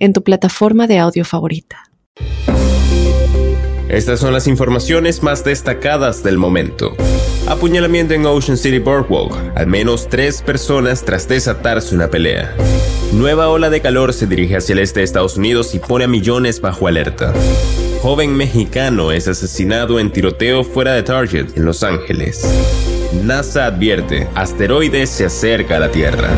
en tu plataforma de audio favorita. Estas son las informaciones más destacadas del momento. Apuñalamiento en Ocean City Boardwalk. Al menos tres personas tras desatarse una pelea. Nueva ola de calor se dirige hacia el este de Estados Unidos y pone a millones bajo alerta. Joven mexicano es asesinado en tiroteo fuera de Target, en Los Ángeles. NASA advierte, asteroide se acerca a la Tierra.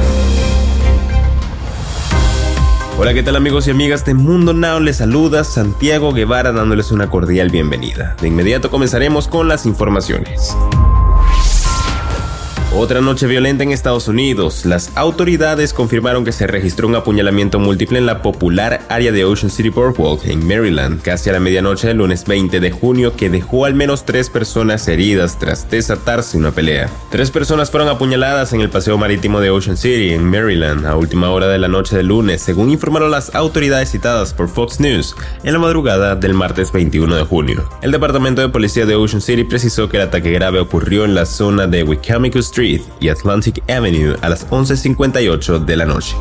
Hola, ¿qué tal amigos y amigas de Mundo Now? Les saluda Santiago Guevara dándoles una cordial bienvenida. De inmediato comenzaremos con las informaciones. Otra noche violenta en Estados Unidos. Las autoridades confirmaron que se registró un apuñalamiento múltiple en la popular área de Ocean City Boardwalk en Maryland, casi a la medianoche del lunes 20 de junio, que dejó al menos tres personas heridas tras desatarse una pelea. Tres personas fueron apuñaladas en el paseo marítimo de Ocean City, en Maryland, a última hora de la noche del lunes, según informaron las autoridades citadas por Fox News en la madrugada del martes 21 de junio. El departamento de policía de Ocean City precisó que el ataque grave ocurrió en la zona de Wicomico Street y Atlantic Avenue a las 11.58 de la noche.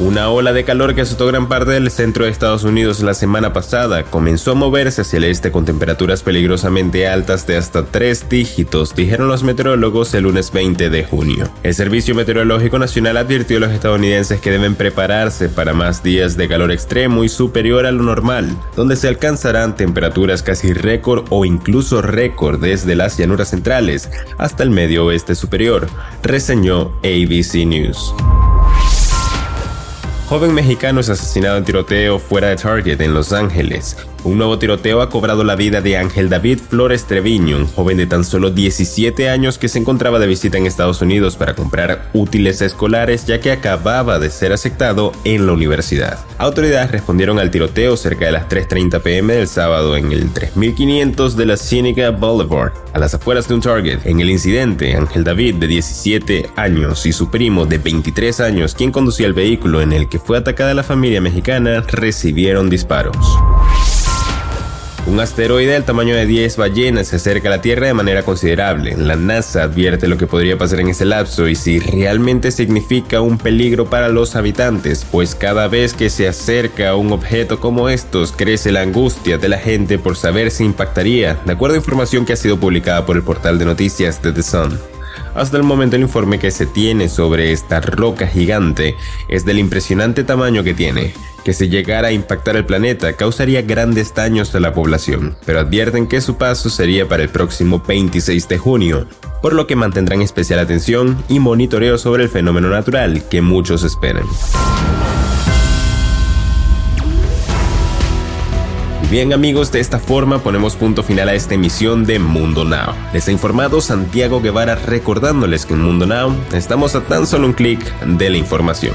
Una ola de calor que azotó gran parte del centro de Estados Unidos la semana pasada comenzó a moverse hacia el este con temperaturas peligrosamente altas de hasta tres dígitos, dijeron los meteorólogos el lunes 20 de junio. El Servicio Meteorológico Nacional advirtió a los estadounidenses que deben prepararse para más días de calor extremo y superior a lo normal, donde se alcanzarán temperaturas casi récord o incluso récord desde las llanuras centrales hasta el medio oeste superior, reseñó ABC News. Joven mexicano es asesinado en tiroteo fuera de Target en Los Ángeles. Un nuevo tiroteo ha cobrado la vida de Ángel David Flores Treviño, un joven de tan solo 17 años que se encontraba de visita en Estados Unidos para comprar útiles escolares ya que acababa de ser aceptado en la universidad. Autoridades respondieron al tiroteo cerca de las 3.30 pm del sábado en el 3500 de la Ciénica Boulevard, a las afueras de un Target. En el incidente, Ángel David, de 17 años, y su primo, de 23 años, quien conducía el vehículo en el que fue atacada la familia mexicana, recibieron disparos. Un asteroide del tamaño de 10 ballenas se acerca a la Tierra de manera considerable. La NASA advierte lo que podría pasar en ese lapso y si realmente significa un peligro para los habitantes, pues cada vez que se acerca a un objeto como estos crece la angustia de la gente por saber si impactaría, de acuerdo a información que ha sido publicada por el portal de noticias de The Sun. Hasta el momento el informe que se tiene sobre esta roca gigante es del impresionante tamaño que tiene, que si llegara a impactar el planeta causaría grandes daños a la población, pero advierten que su paso sería para el próximo 26 de junio, por lo que mantendrán especial atención y monitoreo sobre el fenómeno natural que muchos esperan. Bien amigos, de esta forma ponemos punto final a esta emisión de Mundo Now. Les ha informado Santiago Guevara recordándoles que en Mundo Now estamos a tan solo un clic de la información.